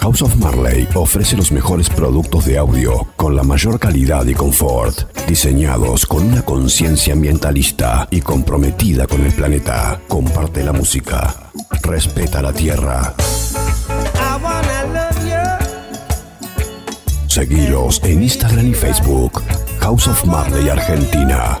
House of Marley ofrece los mejores productos de audio con la mayor calidad y confort, diseñados con una conciencia ambientalista y comprometida con el planeta. Comparte la música, respeta la tierra. Seguilos en Instagram y Facebook, House of Marley Argentina.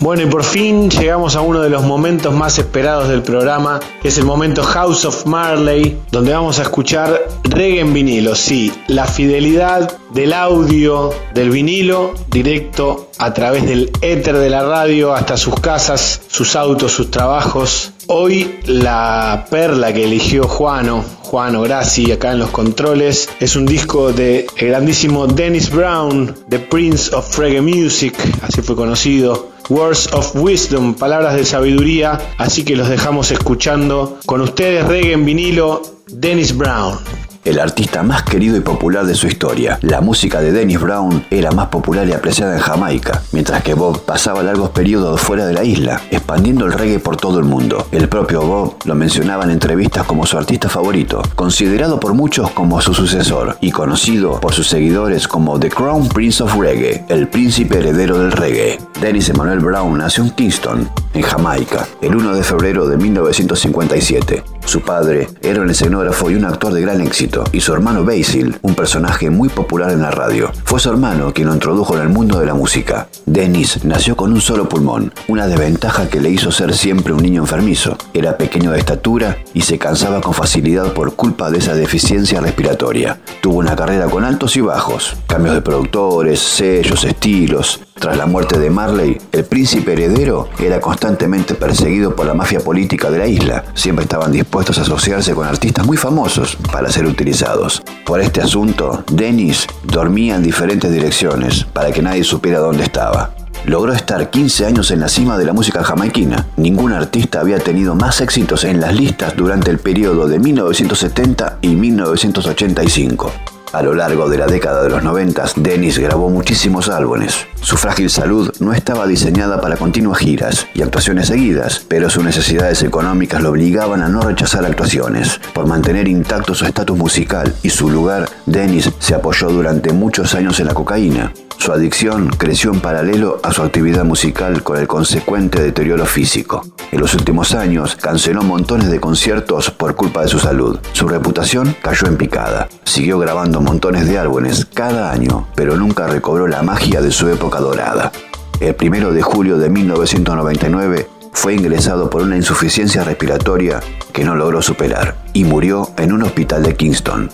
Bueno, y por fin llegamos a uno de los momentos más esperados del programa, que es el momento House of Marley, donde vamos a escuchar reggae en vinilo. Sí, la fidelidad del audio del vinilo directo a través del éter de la radio hasta sus casas, sus autos, sus trabajos. Hoy la perla que eligió Juano, Juano Grassi acá en los controles, es un disco de el grandísimo Dennis Brown, The Prince of Reggae Music, así fue conocido. Words of Wisdom, palabras de sabiduría, así que los dejamos escuchando con ustedes reggae en vinilo, Dennis Brown el artista más querido y popular de su historia. La música de Dennis Brown era más popular y apreciada en Jamaica, mientras que Bob pasaba largos periodos fuera de la isla, expandiendo el reggae por todo el mundo. El propio Bob lo mencionaba en entrevistas como su artista favorito, considerado por muchos como su sucesor y conocido por sus seguidores como The Crown Prince of Reggae, el príncipe heredero del reggae. Dennis Emmanuel Brown nació en Kingston, en Jamaica, el 1 de febrero de 1957. Su padre era un escenógrafo y un actor de gran éxito, y su hermano Basil, un personaje muy popular en la radio. Fue su hermano quien lo introdujo en el mundo de la música. Dennis nació con un solo pulmón, una desventaja que le hizo ser siempre un niño enfermizo. Era pequeño de estatura y se cansaba con facilidad por culpa de esa deficiencia respiratoria. Tuvo una carrera con altos y bajos, cambios de productores, sellos, estilos, tras la muerte de Marley, el príncipe heredero era constantemente perseguido por la mafia política de la isla. Siempre estaban dispuestos a asociarse con artistas muy famosos para ser utilizados. Por este asunto, Dennis dormía en diferentes direcciones para que nadie supiera dónde estaba. Logró estar 15 años en la cima de la música jamaiquina. Ningún artista había tenido más éxitos en las listas durante el periodo de 1970 y 1985. A lo largo de la década de los 90, Dennis grabó muchísimos álbumes. Su frágil salud no estaba diseñada para continuas giras y actuaciones seguidas, pero sus necesidades económicas lo obligaban a no rechazar actuaciones. Por mantener intacto su estatus musical y su lugar, Dennis se apoyó durante muchos años en la cocaína. Su adicción creció en paralelo a su actividad musical con el consecuente deterioro físico. En los últimos años canceló montones de conciertos por culpa de su salud. Su reputación cayó en picada. Siguió grabando montones de álbumes cada año, pero nunca recobró la magia de su época dorada. El primero de julio de 1999 fue ingresado por una insuficiencia respiratoria que no logró superar y murió en un hospital de Kingston.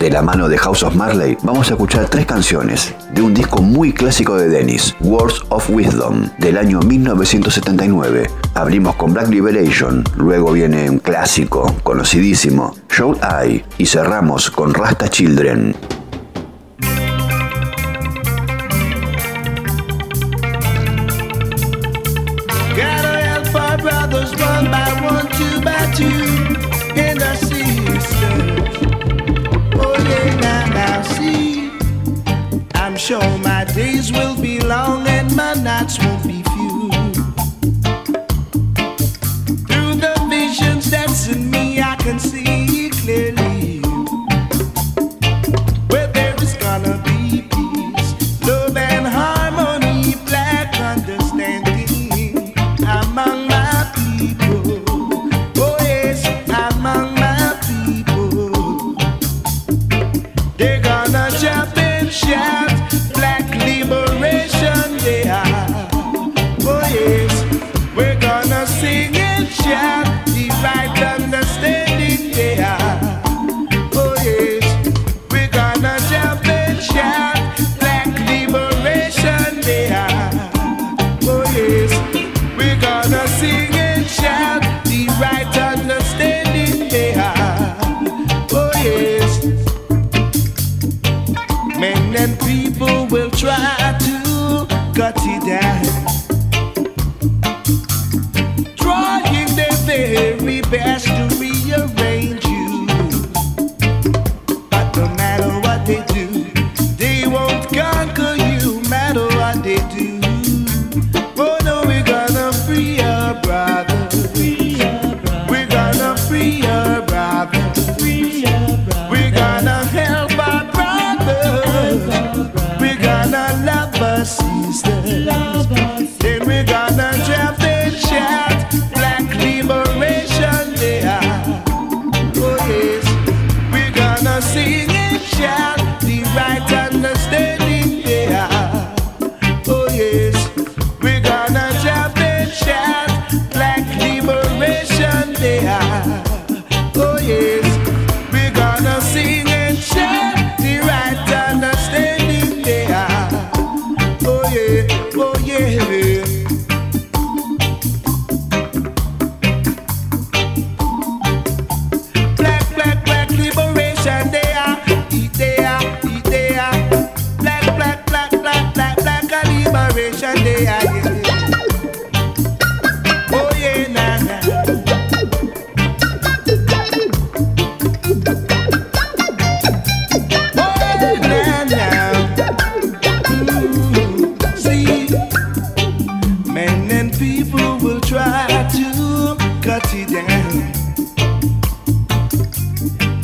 De la mano de House of Marley vamos a escuchar tres canciones de un disco muy clásico de Dennis, Words of Wisdom, del año 1979. Abrimos con Black Liberation, luego viene un clásico conocidísimo, Show Eye, y cerramos con Rasta Children. Sure my days will be long and my nights won't be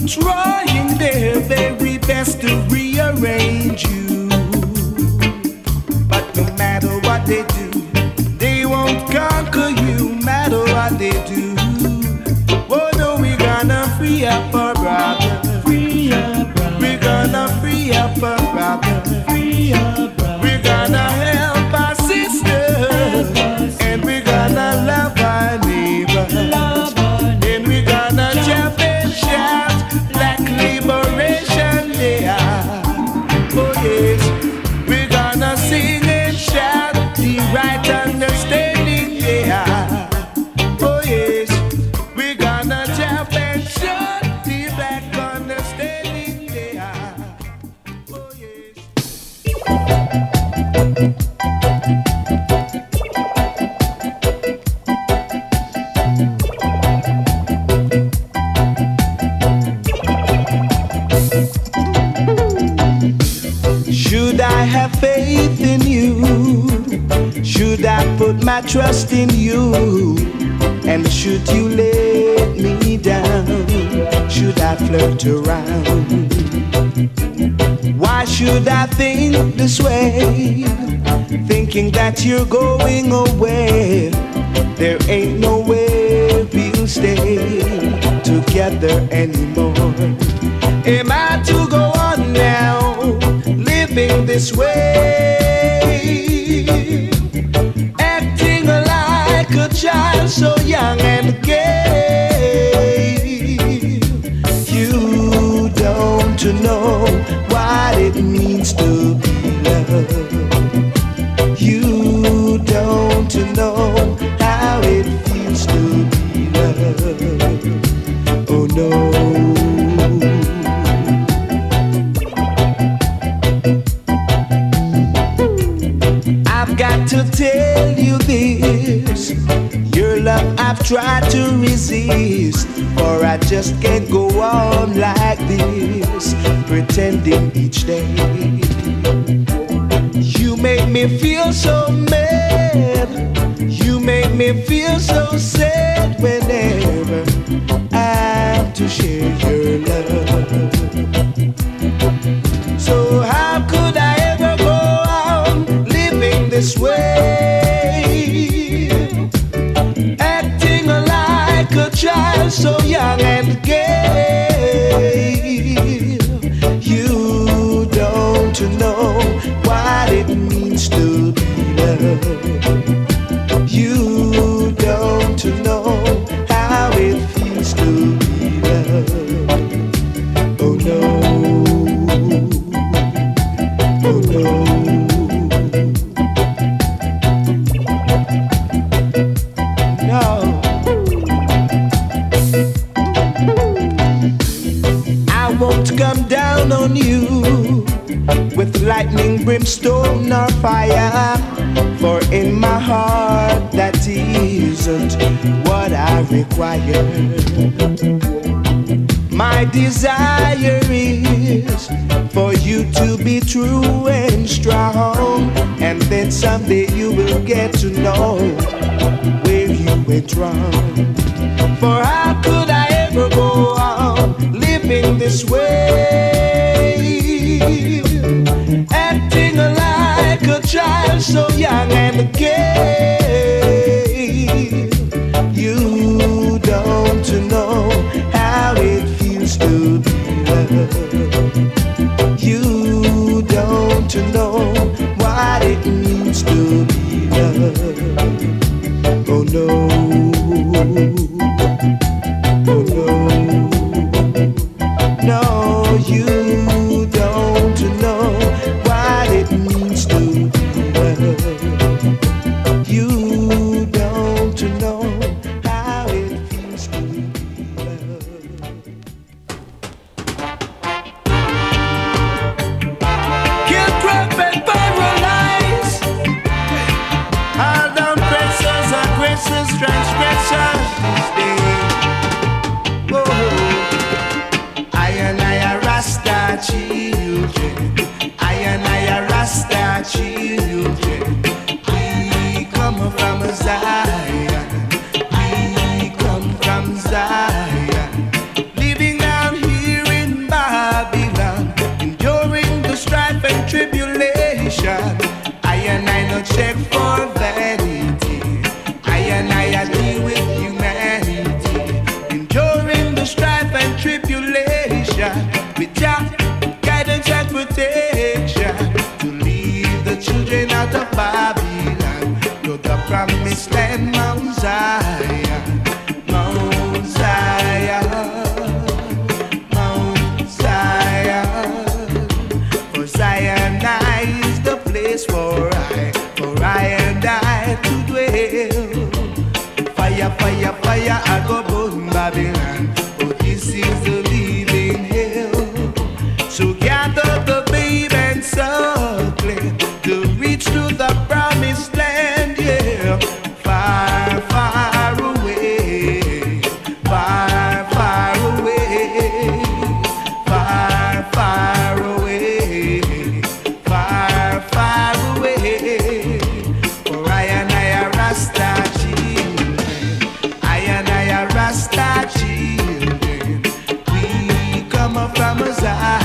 Trying their very best to rearrange you. But no matter what they do, they won't conquer you, matter what they do. Oh no, we're gonna free up. My trust in you? And should you let me down? Should I flirt around? Why should I think this way? Thinking that you're going away. There ain't no way we'll stay together anymore. Am I to go on now, living this way? Child so young and gay. You don't know what it means to be love to resist, for I just can't go on like this, pretending each day. You make me feel so mad. You make me feel so sad whenever I have to share your love. So how could I ever go on living this way? Brimstone, or fire. For in my heart, that isn't what I require. My desire is for you to be true and strong, and then someday you will get to know where you went wrong. For how could I ever go on living this way? Acting like a child so young and gay. You don't know how it feels to be loved. You don't know Stand mountains and I